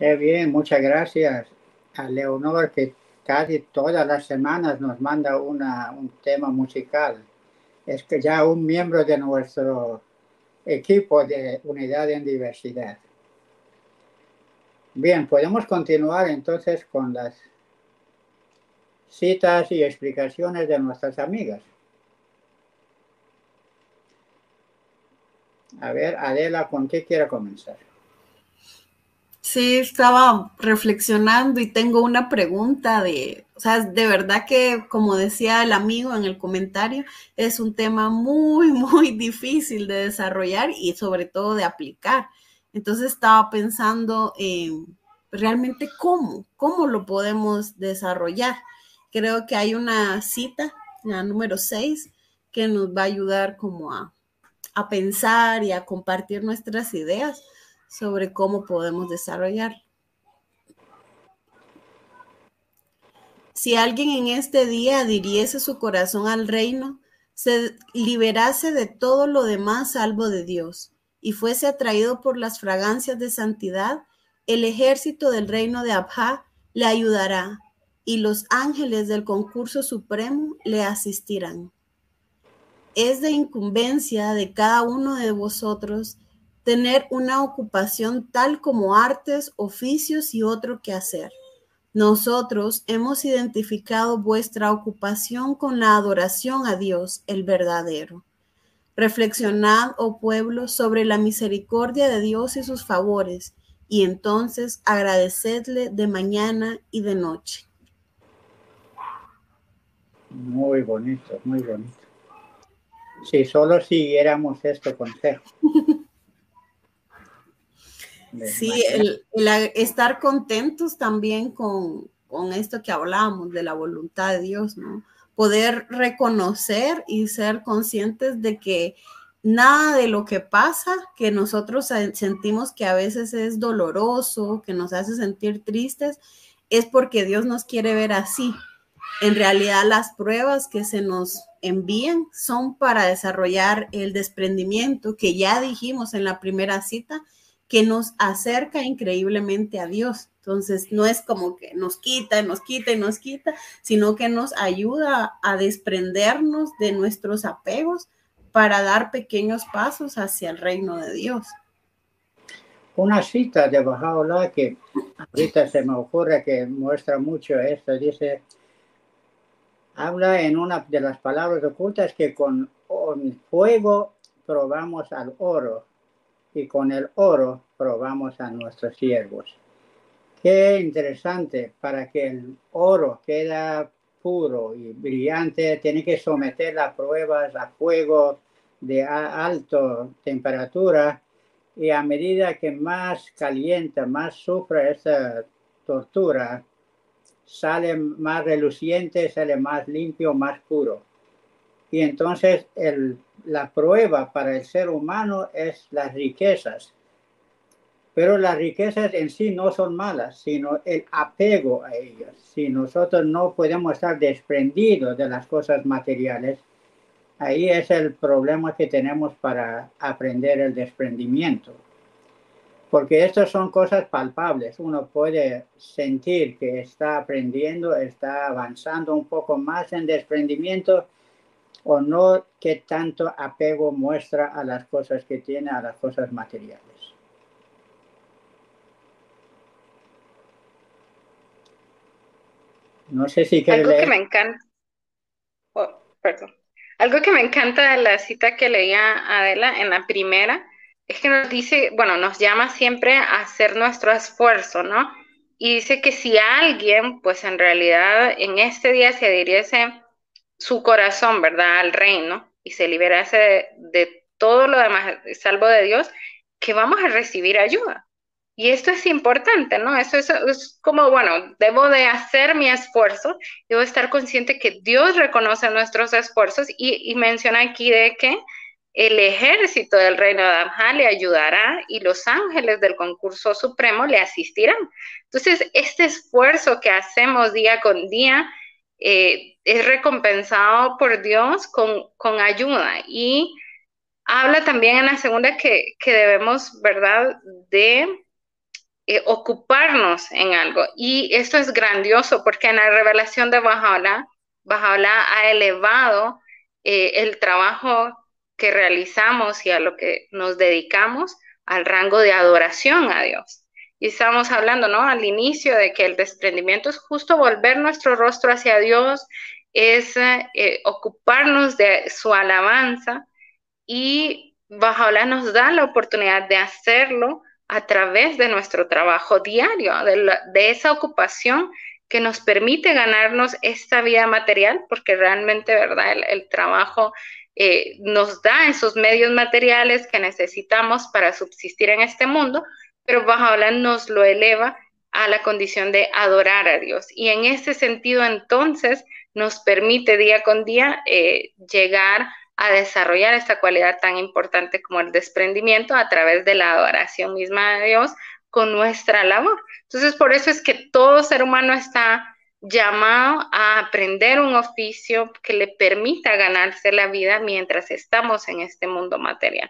S1: Bien, muchas gracias a Leonor que casi todas las semanas nos manda una, un tema musical. Es que ya un miembro de nuestro equipo de unidad en diversidad. Bien, podemos continuar entonces con las citas y explicaciones de nuestras amigas. A ver, Adela, ¿con qué quiere comenzar?
S2: Sí, estaba reflexionando y tengo una pregunta de, o sea, de verdad que, como decía el amigo en el comentario, es un tema muy, [laughs] muy difícil de desarrollar y sobre todo de aplicar. Entonces estaba pensando en realmente cómo, cómo lo podemos desarrollar. Creo que hay una cita, la número 6, que nos va a ayudar como a, a pensar y a compartir nuestras ideas sobre cómo podemos desarrollar. Si alguien en este día diriese su corazón al reino, se liberase de todo lo demás salvo de Dios, y fuese atraído por las fragancias de santidad, el ejército del reino de Abha le ayudará, y los ángeles del concurso supremo le asistirán. Es de incumbencia de cada uno de vosotros tener una ocupación tal como artes, oficios y otro que hacer. Nosotros hemos identificado vuestra ocupación con la adoración a Dios, el verdadero. Reflexionad, oh pueblo, sobre la misericordia de Dios y sus favores, y entonces agradecedle de mañana y de noche.
S1: Muy bonito, muy bonito. Si solo siguiéramos este consejo. [laughs]
S2: Sí, el, estar contentos también con, con esto que hablamos de la voluntad de Dios, ¿no? Poder reconocer y ser conscientes de que nada de lo que pasa, que nosotros se- sentimos que a veces es doloroso, que nos hace sentir tristes, es porque Dios nos quiere ver así. En realidad las pruebas que se nos envían son para desarrollar el desprendimiento que ya dijimos en la primera cita, que nos acerca increíblemente a Dios. Entonces, no es como que nos quita, nos quita y nos quita, sino que nos ayuda a desprendernos de nuestros apegos para dar pequeños pasos hacia el reino de Dios.
S1: Una cita de Bajaola que ahorita se me ocurre que muestra mucho esto. Dice, habla en una de las palabras ocultas que con, fuego probamos al oro y con el oro probamos a nuestros siervos. Qué interesante, para que el oro queda puro y brillante, tiene que someter las pruebas a fuego de alta temperatura y a medida que más calienta, más sufre esa tortura, sale más reluciente, sale más limpio, más puro. Y entonces la prueba para el ser humano es las riquezas. Pero las riquezas en sí no son malas, sino el apego a ellas. Si nosotros no podemos estar desprendidos de las cosas materiales, ahí es el problema que tenemos para aprender el desprendimiento. Porque estas son cosas palpables. Uno puede sentir que está aprendiendo, está avanzando un poco más en desprendimiento, o no qué tanto apego muestra a las cosas que tiene, a las cosas materiales. No sé si quiere
S3: Algo que me encanta. Oh, perdón. Algo que me encanta de la cita que leía Adela en la primera es que nos dice, bueno, nos llama siempre a hacer nuestro esfuerzo, ¿no? Y dice que si alguien, pues en realidad en este día se adhiriese su corazón, ¿verdad?, al reino y se liberase de, todo lo demás, salvo de Dios, que vamos a recibir ayuda. Y esto es importante, ¿no? Eso es, como, bueno, debo de hacer mi esfuerzo, debo estar consciente que Dios reconoce nuestros esfuerzos y, menciona aquí de que el ejército del reino de Adamha le ayudará y los ángeles del concurso supremo le asistirán. Entonces, este esfuerzo que hacemos día con día eh, es recompensado por Dios con, con ayuda y habla también en la segunda que, que debemos, ¿verdad?, de eh, ocuparnos en algo. Y esto es grandioso porque en la revelación de Bajaola, Bajaola ha elevado eh, el trabajo que realizamos y a lo que nos dedicamos al rango de adoración a Dios. Y estamos hablando, ¿no? Al inicio de que el desprendimiento es justo volver nuestro rostro hacia Dios, es eh, ocuparnos de su alabanza y Bajaola nos da la oportunidad de hacerlo a través de nuestro trabajo diario, de, esa ocupación que nos permite ganarnos esta vida material, porque realmente, ¿verdad? El, trabajo eh, nos da esos medios materiales que necesitamos para subsistir en este mundo, pero Bajaola nos lo eleva a la condición de adorar a Dios. Y en ese sentido, entonces, nos permite día con día eh, llegar a desarrollar esta cualidad tan importante como el desprendimiento a través de la adoración misma de Dios con nuestra labor. Entonces, por eso es que todo ser humano está llamado a aprender un oficio que le permita ganarse la vida mientras estamos en este mundo material.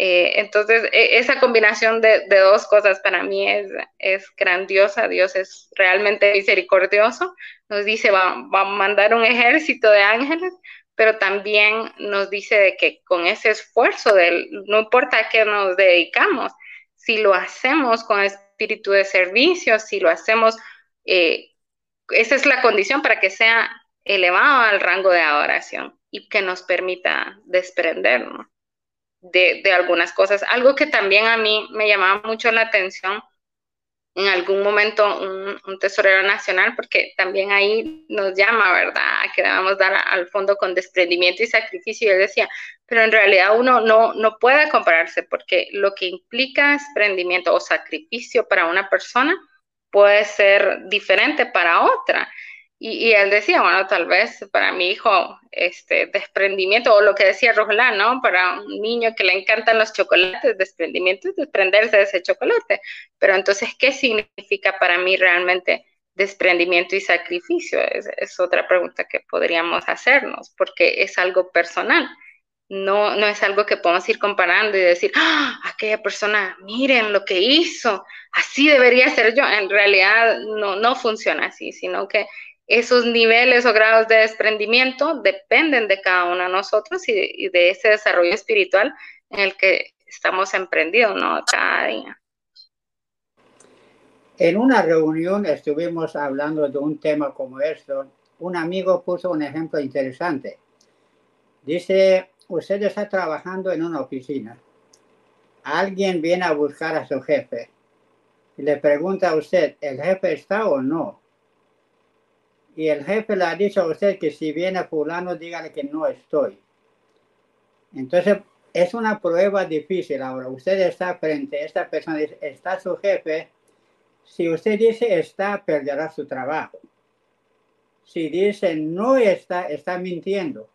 S3: Eh, entonces, e, esa combinación de, dos cosas para mí es, grandiosa. Dios es realmente misericordioso. Nos dice, va, va a mandar un ejército de ángeles pero también nos dice de que con ese esfuerzo, de, no importa a qué nos dedicamos, si lo hacemos con espíritu de servicio, si lo hacemos, eh, esa es la condición para que sea elevado al rango de adoración y que nos permita desprendernos de, algunas cosas. Algo que también a mí me llamaba mucho la atención en algún momento un, tesorero nacional, porque también ahí nos llama, ¿verdad?, a que debemos dar al fondo con desprendimiento y sacrificio. Y él decía, pero en realidad uno no, no puede compararse, porque lo que implica desprendimiento o sacrificio para una persona puede ser diferente para otra. Y, él decía, bueno, tal vez para mi hijo, este desprendimiento, o lo que decía Rogelán, ¿no? Para un niño que le encantan los chocolates, desprendimiento es desprenderse de ese chocolate. Pero entonces, ¿qué significa para mí realmente desprendimiento y sacrificio? Es, otra pregunta que podríamos hacernos, porque es algo personal. No, no es algo que podamos ir comparando y decir, ¡Ah, aquella persona, miren lo que hizo, así debería ser yo. En realidad no, no funciona así, sino que esos niveles o grados de desprendimiento dependen de cada uno de nosotros y de, ese desarrollo espiritual en el que estamos emprendidos, ¿no? Cada día.
S1: En una reunión estuvimos hablando de un tema como esto. Un amigo puso un ejemplo interesante. Dice, usted está trabajando en una oficina. Alguien viene a buscar a su jefe y le pregunta a usted, ¿el jefe está o no? Y el jefe le ha dicho a usted que si viene fulano, dígale que no estoy. Entonces, es una prueba difícil ahora. Usted está frente a esta persona, está su jefe. Si usted dice está, perderá su trabajo. Si dice no está, está mintiendo.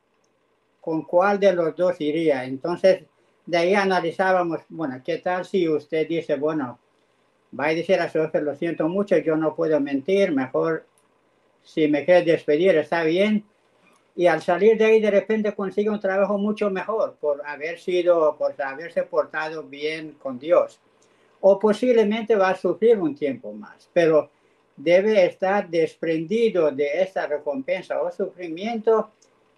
S1: ¿Con cuál de los dos iría? Entonces, de ahí analizábamos, bueno, ¿qué tal si usted dice, bueno, va a decir a su jefe, lo siento mucho, yo no puedo mentir, mejor si me quieres despedir, está bien. Y al salir de ahí, de repente consigue un trabajo mucho mejor por haber sido, por haberse portado bien con Dios. O posiblemente va a sufrir un tiempo más, pero debe estar desprendido de esta recompensa o sufrimiento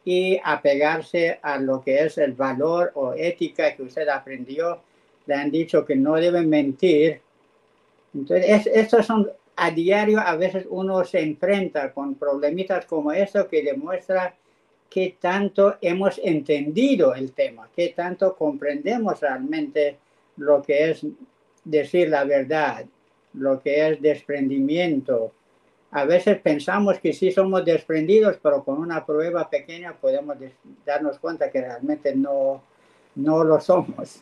S1: y apegarse a lo que es el valor o ética que usted aprendió. Le han dicho que no deben mentir. Entonces, estos son a diario, a veces uno se enfrenta con problemitas como eso que demuestra qué tanto hemos entendido el tema, qué tanto comprendemos realmente lo que es decir la verdad, lo que es desprendimiento, a veces pensamos que sí somos desprendidos, pero con una prueba pequeña podemos darnos cuenta que realmente no, no lo somos.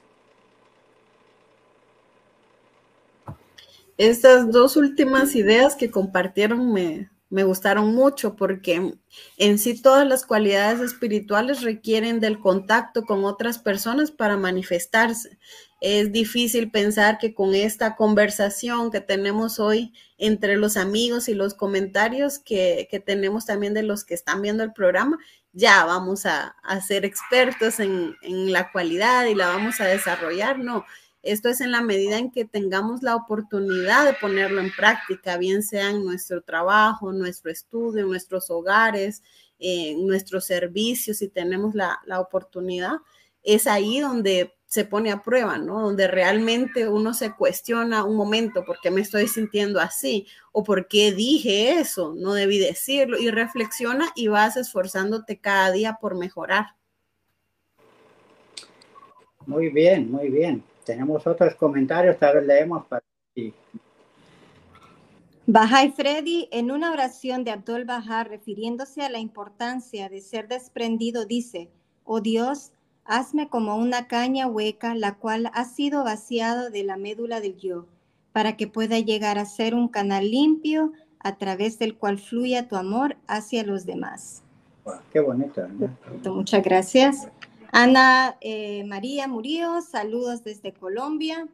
S2: Estas dos últimas ideas que compartieron me, me gustaron mucho porque en sí todas las cualidades espirituales requieren del contacto con otras personas para manifestarse. Es difícil pensar que con esta conversación que tenemos hoy entre los amigos y los comentarios que, tenemos también de los que están viendo el programa, ya vamos a, ser expertos en, en la cualidad y la vamos a desarrollar. No, esto es en la medida en que tengamos la oportunidad de ponerlo en práctica, bien sea en nuestro trabajo, nuestro estudio, nuestros hogares, en nuestros servicios, si tenemos la, oportunidad, es ahí donde se pone a prueba, ¿no? Donde realmente uno se cuestiona un momento, ¿por qué me estoy sintiendo así? ¿O por qué dije eso? No debí decirlo. Y reflexiona y vas esforzándote cada día por mejorar.
S1: Muy bien, muy bien. Tenemos otros comentarios, tal vez leemos para ti.
S4: Bajay Freddy, en una oración de Abdul Bahá refiriéndose a la importancia de ser desprendido, dice, oh Dios, hazme como una caña hueca, la cual ha sido vaciada de la médula del yo, para que pueda llegar a ser un canal limpio a través del cual fluya tu amor hacia los demás.
S1: qué bonito.
S4: Muchas gracias. Ana eh, María Murillo, saludos desde Colombia.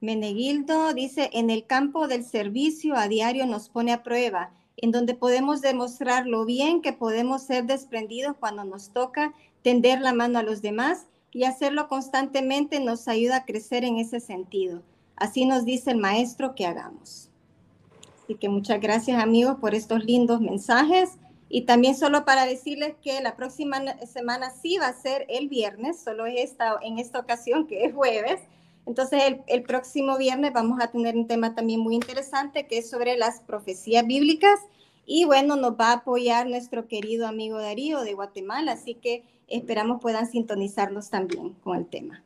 S4: Menegildo dice, en el campo del servicio a diario nos pone a prueba, en donde podemos demostrar lo bien que podemos ser desprendidos cuando nos toca tender la mano a los demás y hacerlo constantemente nos ayuda a crecer en ese sentido. Así nos dice el maestro que hagamos. Así que muchas gracias amigos por estos lindos mensajes. Y también solo para decirles que la próxima semana sí va a ser el viernes, solo es esta, en esta ocasión que es jueves. Entonces el, próximo viernes vamos a tener un tema también muy interesante que es sobre las profecías bíblicas. Y bueno, nos va a apoyar nuestro querido amigo Darío de Guatemala, así que esperamos puedan sintonizarnos también con el tema.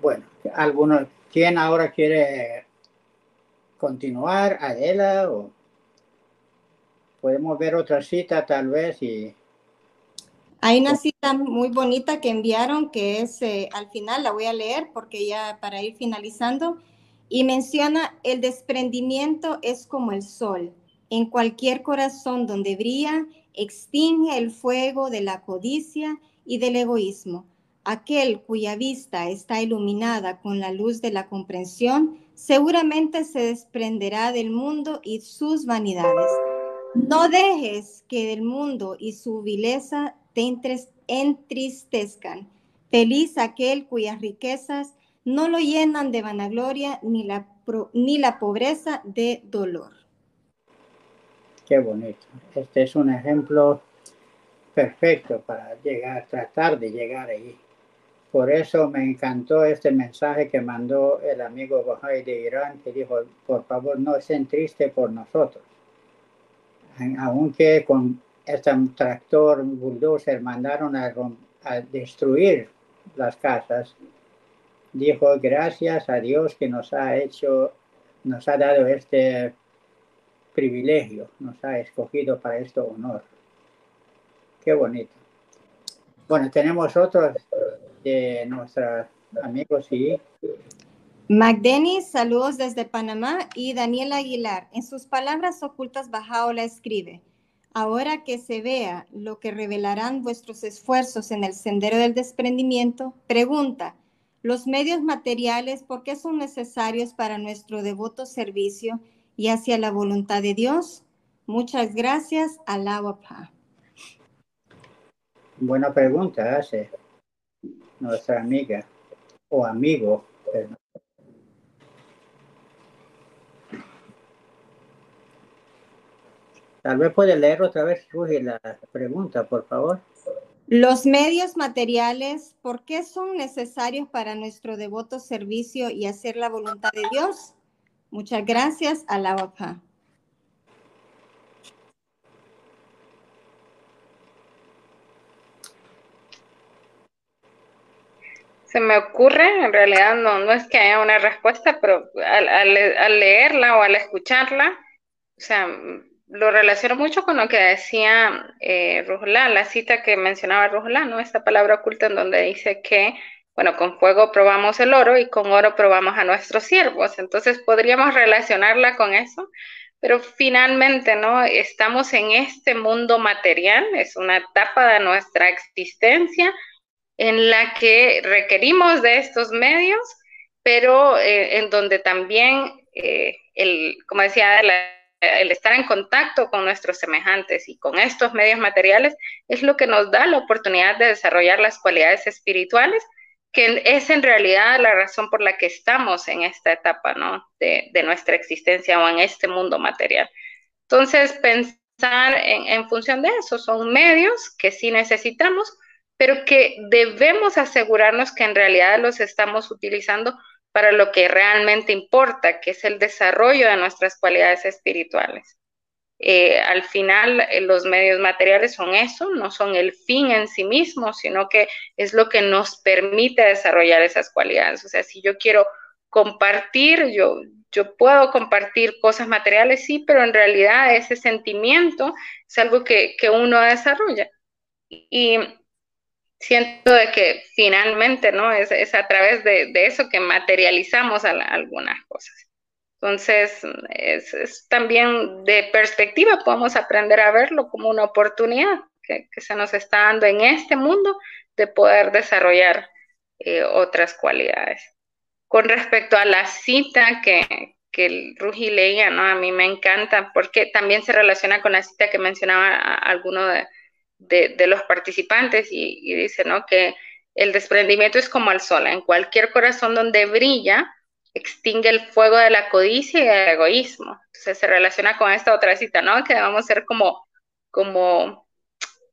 S1: Bueno, algunos, ¿quién ahora quiere continuar, Adela, o podemos ver otra cita tal vez y...
S4: Hay una cita muy bonita que enviaron que es, eh, al final la voy a leer porque ya para ir finalizando, y menciona, el desprendimiento es como el sol, en cualquier corazón donde brilla, extingue el fuego de la codicia y del egoísmo. Aquel cuya vista está iluminada con la luz de la comprensión seguramente se desprenderá del mundo y sus vanidades. No dejes que el mundo y su vileza te entristezcan. Feliz aquel cuyas riquezas no lo llenan de vanagloria ni la, ni la pobreza de dolor.
S1: Qué bonito. Este es un ejemplo perfecto para llegar, tratar de llegar ahí. Por eso me encantó este mensaje que mandó el amigo Bahá'í de Irán, que dijo, por favor, no estén tristes por nosotros. Aunque con este tractor bulldozer mandaron a, a destruir las casas, dijo, gracias a Dios que nos ha hecho, nos ha dado este privilegio, nos ha escogido para este honor. Qué bonito. Bueno, tenemos otros de nuestros amigos y...
S4: Magdenis, saludos desde Panamá y Daniel Aguilar. En sus palabras ocultas, Bajaola escribe, ahora que se vea lo que revelarán vuestros esfuerzos en el sendero del desprendimiento, pregunta, ¿los medios materiales por qué son necesarios para nuestro devoto servicio y hacia la voluntad de Dios? Muchas gracias, Alawapa.
S1: Buena pregunta hace nuestra amiga o amigo. Tal vez puede leer otra vez, Rugi, la pregunta, por favor.
S4: Los medios materiales, ¿por qué son necesarios para nuestro devoto servicio y hacer la voluntad de Dios? Muchas gracias a
S3: Se me ocurre, en realidad no, no es que haya una respuesta, pero al, al leerla o al escucharla, o sea, lo relaciono mucho con lo que decía eh, la cita que mencionaba Rujolá, ¿no? Esta palabra oculta en donde dice que, bueno, con fuego probamos el oro y con oro probamos a nuestros siervos. Entonces podríamos relacionarla con eso, pero finalmente, ¿no? Estamos en este mundo material, es una etapa de nuestra existencia en la que requerimos de estos medios, pero eh, en donde también, eh, el, como decía, el estar en contacto con nuestros semejantes y con estos medios materiales es lo que nos da la oportunidad de desarrollar las cualidades espirituales, que es en realidad la razón por la que estamos en esta etapa ¿no? de, nuestra existencia o en este mundo material. Entonces, pensar en, en función de eso, son medios que sí necesitamos, pero que debemos asegurarnos que en realidad los estamos utilizando para lo que realmente importa, que es el desarrollo de nuestras cualidades espirituales. Eh, al final, eh, los medios materiales son eso, no son el fin en sí mismo, sino que es lo que nos permite desarrollar esas cualidades. O sea, si yo quiero compartir, yo, yo puedo compartir cosas materiales, sí, pero en realidad ese sentimiento es algo que, que uno desarrolla. Y siento de que finalmente, ¿no? Es, es a través de, de, eso que materializamos algunas cosas. Entonces, es, también de perspectiva, podemos aprender a verlo como una oportunidad que, que se nos está dando en este mundo de poder desarrollar eh, otras cualidades. Con respecto a la cita que, que el Rugi leía, ¿no? A mí me encanta porque también se relaciona con la cita que mencionaba alguno de, de, los participantes y, dice, ¿no? Que el desprendimiento es como el sol, en cualquier corazón donde brilla, extingue el fuego de la codicia y del egoísmo. Entonces se relaciona con esta otra cita, ¿no? Que debemos ser como, como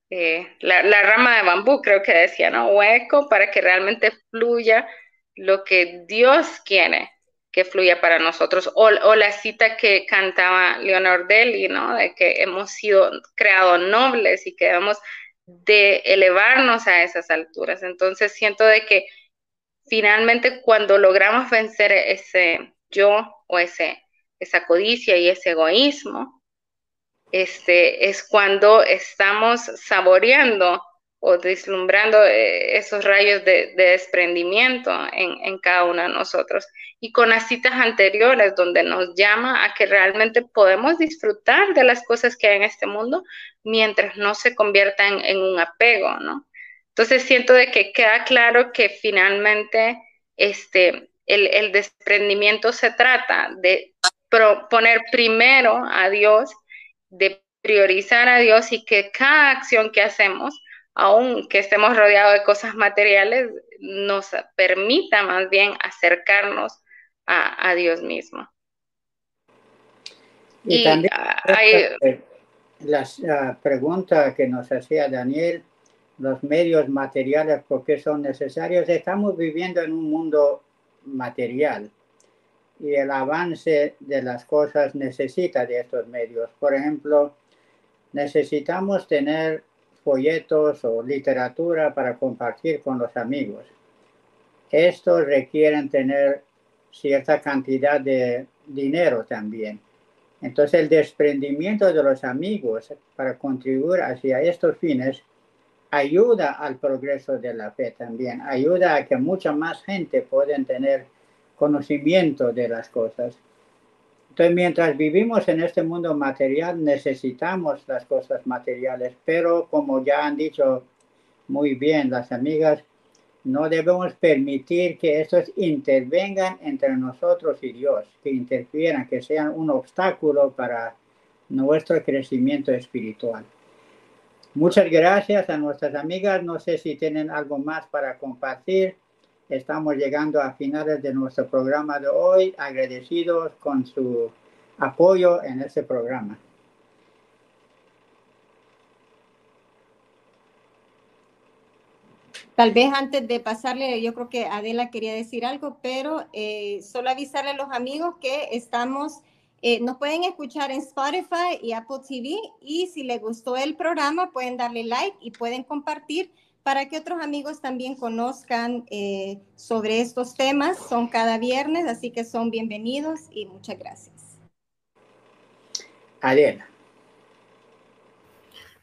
S3: eh, la, la, rama de bambú, creo que decía, ¿no? Hueco para que realmente fluya lo que Dios quiere que fluya para nosotros. O, la cita que cantaba Leonor Deli, ¿no? De que hemos sido creados nobles y que debemos de elevarnos a esas alturas. Entonces siento de que finalmente cuando logramos vencer ese yo o ese, esa codicia y ese egoísmo, este, es cuando estamos saboreando o deslumbrando eh, esos rayos de, desprendimiento en, cada uno de nosotros. Y con las citas anteriores, donde nos llama a que realmente podemos disfrutar de las cosas que hay en este mundo mientras no se conviertan en un apego, ¿no? Entonces siento de que queda claro que finalmente este, el, el desprendimiento se trata de poner primero a Dios, de priorizar a Dios y que cada acción que hacemos aunque estemos rodeados de cosas materiales, nos permita más bien acercarnos a, Dios mismo.
S1: Y, también hay, la, pregunta que nos hacía Daniel, los medios materiales, ¿por qué son necesarios? Estamos viviendo en un mundo material y el avance de las cosas necesita de estos medios. Por ejemplo, necesitamos tener folletos o literatura para compartir con los amigos. Estos requieren tener cierta cantidad de dinero también. Entonces el desprendimiento de los amigos para contribuir hacia estos fines ayuda al progreso de la fe también, ayuda a que mucha más gente pueda tener conocimiento de las cosas. Entonces, mientras vivimos en este mundo material, necesitamos las cosas materiales, pero como ya han dicho muy bien las amigas, no debemos permitir que estos intervengan entre nosotros y Dios, que interfieran, que sean un obstáculo para nuestro crecimiento espiritual. Muchas gracias a nuestras amigas. No sé si tienen algo más para compartir. Estamos llegando a finales de nuestro programa de hoy, agradecidos con su apoyo en este programa.
S4: Tal vez antes de pasarle, yo creo que Adela quería decir algo, pero eh, solo avisarle a los amigos que estamos, eh, nos pueden escuchar en Spotify y Apple TV y si les gustó el programa pueden darle like y pueden compartir para que otros amigos también conozcan eh, sobre estos temas. Son cada viernes, así que son bienvenidos y muchas gracias.
S1: Adela.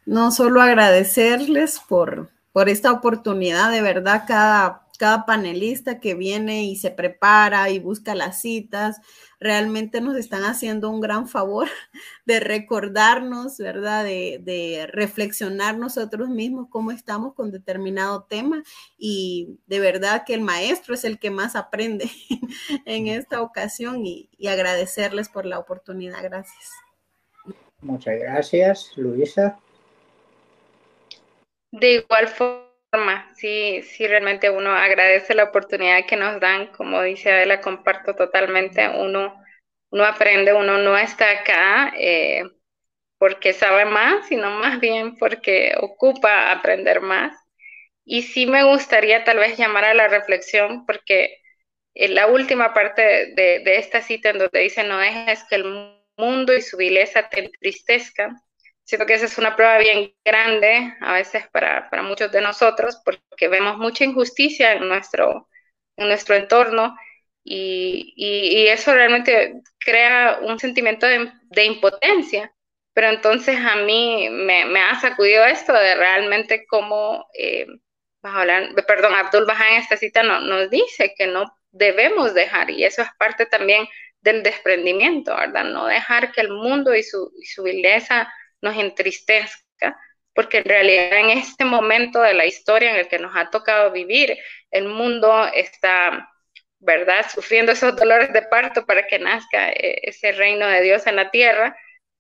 S2: No solo agradecerles por por esta oportunidad. De verdad, cada, cada panelista que viene y se prepara y busca las citas, realmente nos están haciendo un gran favor [laughs] de recordarnos, ¿verdad? De, de, reflexionar nosotros mismos cómo estamos con determinado tema y de verdad que el maestro es el que más aprende [laughs] en esta ocasión y, y agradecerles por la oportunidad. Gracias.
S1: Muchas gracias, Luisa.
S3: De igual forma, sí, sí, realmente uno agradece la oportunidad que nos dan, como dice Adela, comparto totalmente, uno, uno aprende, uno no está acá eh, porque sabe más, sino más bien porque ocupa aprender más. Y sí me gustaría tal vez llamar a la reflexión, porque en la última parte de, de esta cita en donde dice, no dejes que el mundo y su vileza te entristezcan, Siento que esa es una prueba bien grande a veces para, para muchos de nosotros porque vemos mucha injusticia en nuestro, en nuestro entorno y, y, eso realmente crea un sentimiento de, de, impotencia. Pero entonces a mí me, me ha sacudido esto de realmente cómo, eh, hablar, perdón, Abdul Bahá en esta cita no, nos dice que no debemos dejar y eso es parte también del desprendimiento, ¿verdad? No dejar que el mundo y su, y su vileza nos entristezca, porque en realidad en este momento de la historia en el que nos ha tocado vivir, el mundo está, ¿verdad?, sufriendo esos dolores de parto para que nazca eh, ese reino de Dios en la tierra.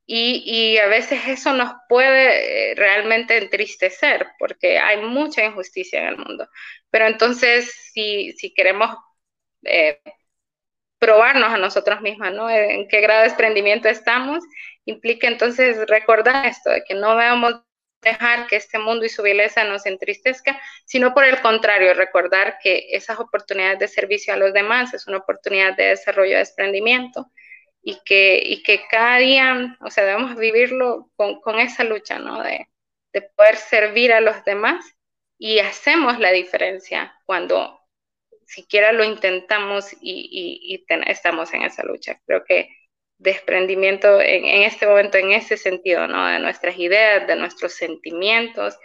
S3: Y, y a veces eso nos puede eh, realmente entristecer porque hay mucha injusticia en el mundo. Pero entonces, si, si queremos eh, probarnos a nosotros mismos, ¿no? En qué grado de desprendimiento estamos implica entonces recordar esto, de que no debemos dejar que este mundo y su belleza nos entristezca, sino por el contrario, recordar que esas oportunidades de servicio a los demás es una oportunidad de desarrollo de desprendimiento y que, y que cada día, o sea, debemos vivirlo con, con esa lucha, ¿no? De, de, poder servir a los demás y hacemos la diferencia cuando siquiera lo intentamos y, y, y estamos en esa lucha. Creo que desprendimiento en, este momento, en ese sentido, ¿no? De nuestras ideas, de nuestros sentimientos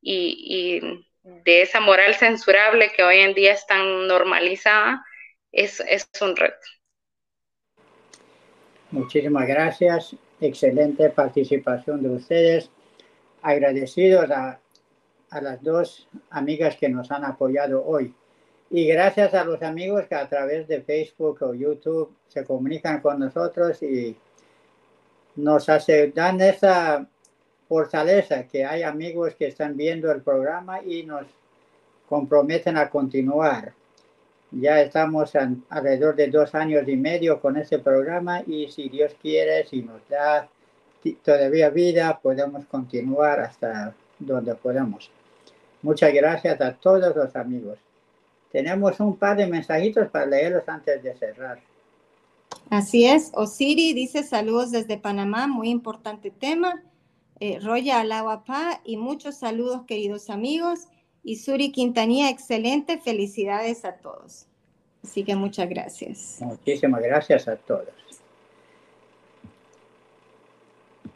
S3: y, y, de esa moral censurable que hoy en día es tan normalizada, es, es un reto.
S1: Muchísimas gracias. Excelente participación de ustedes. Agradecidos a, a las dos amigas que nos han apoyado hoy. Y gracias a los amigos que a través de Facebook o YouTube se comunican con nosotros y nos dan esa fortaleza que hay amigos que están viendo el programa y nos comprometen a continuar. Ya estamos alrededor de dos años y medio con este programa y si Dios quiere, si nos da todavía vida, podemos continuar hasta donde podamos. Muchas gracias a todos los amigos. Tenemos un par de mensajitos para leerlos antes de cerrar.
S4: Así es. Osiri dice saludos desde Panamá, muy importante tema. Eh, Roya Alawapá y muchos saludos, queridos amigos. Y Suri Quintanilla, excelente. Felicidades a todos. Así que muchas gracias.
S1: Muchísimas gracias a todos.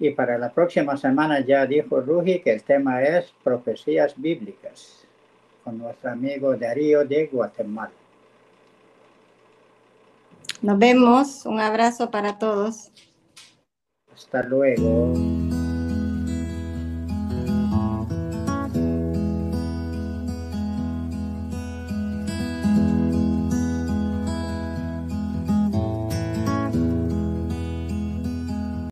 S1: Y para la próxima semana ya dijo Rugi que el tema es profecías bíblicas nuestro amigo Darío de Guatemala.
S4: Nos vemos. Un abrazo para todos.
S1: Hasta luego.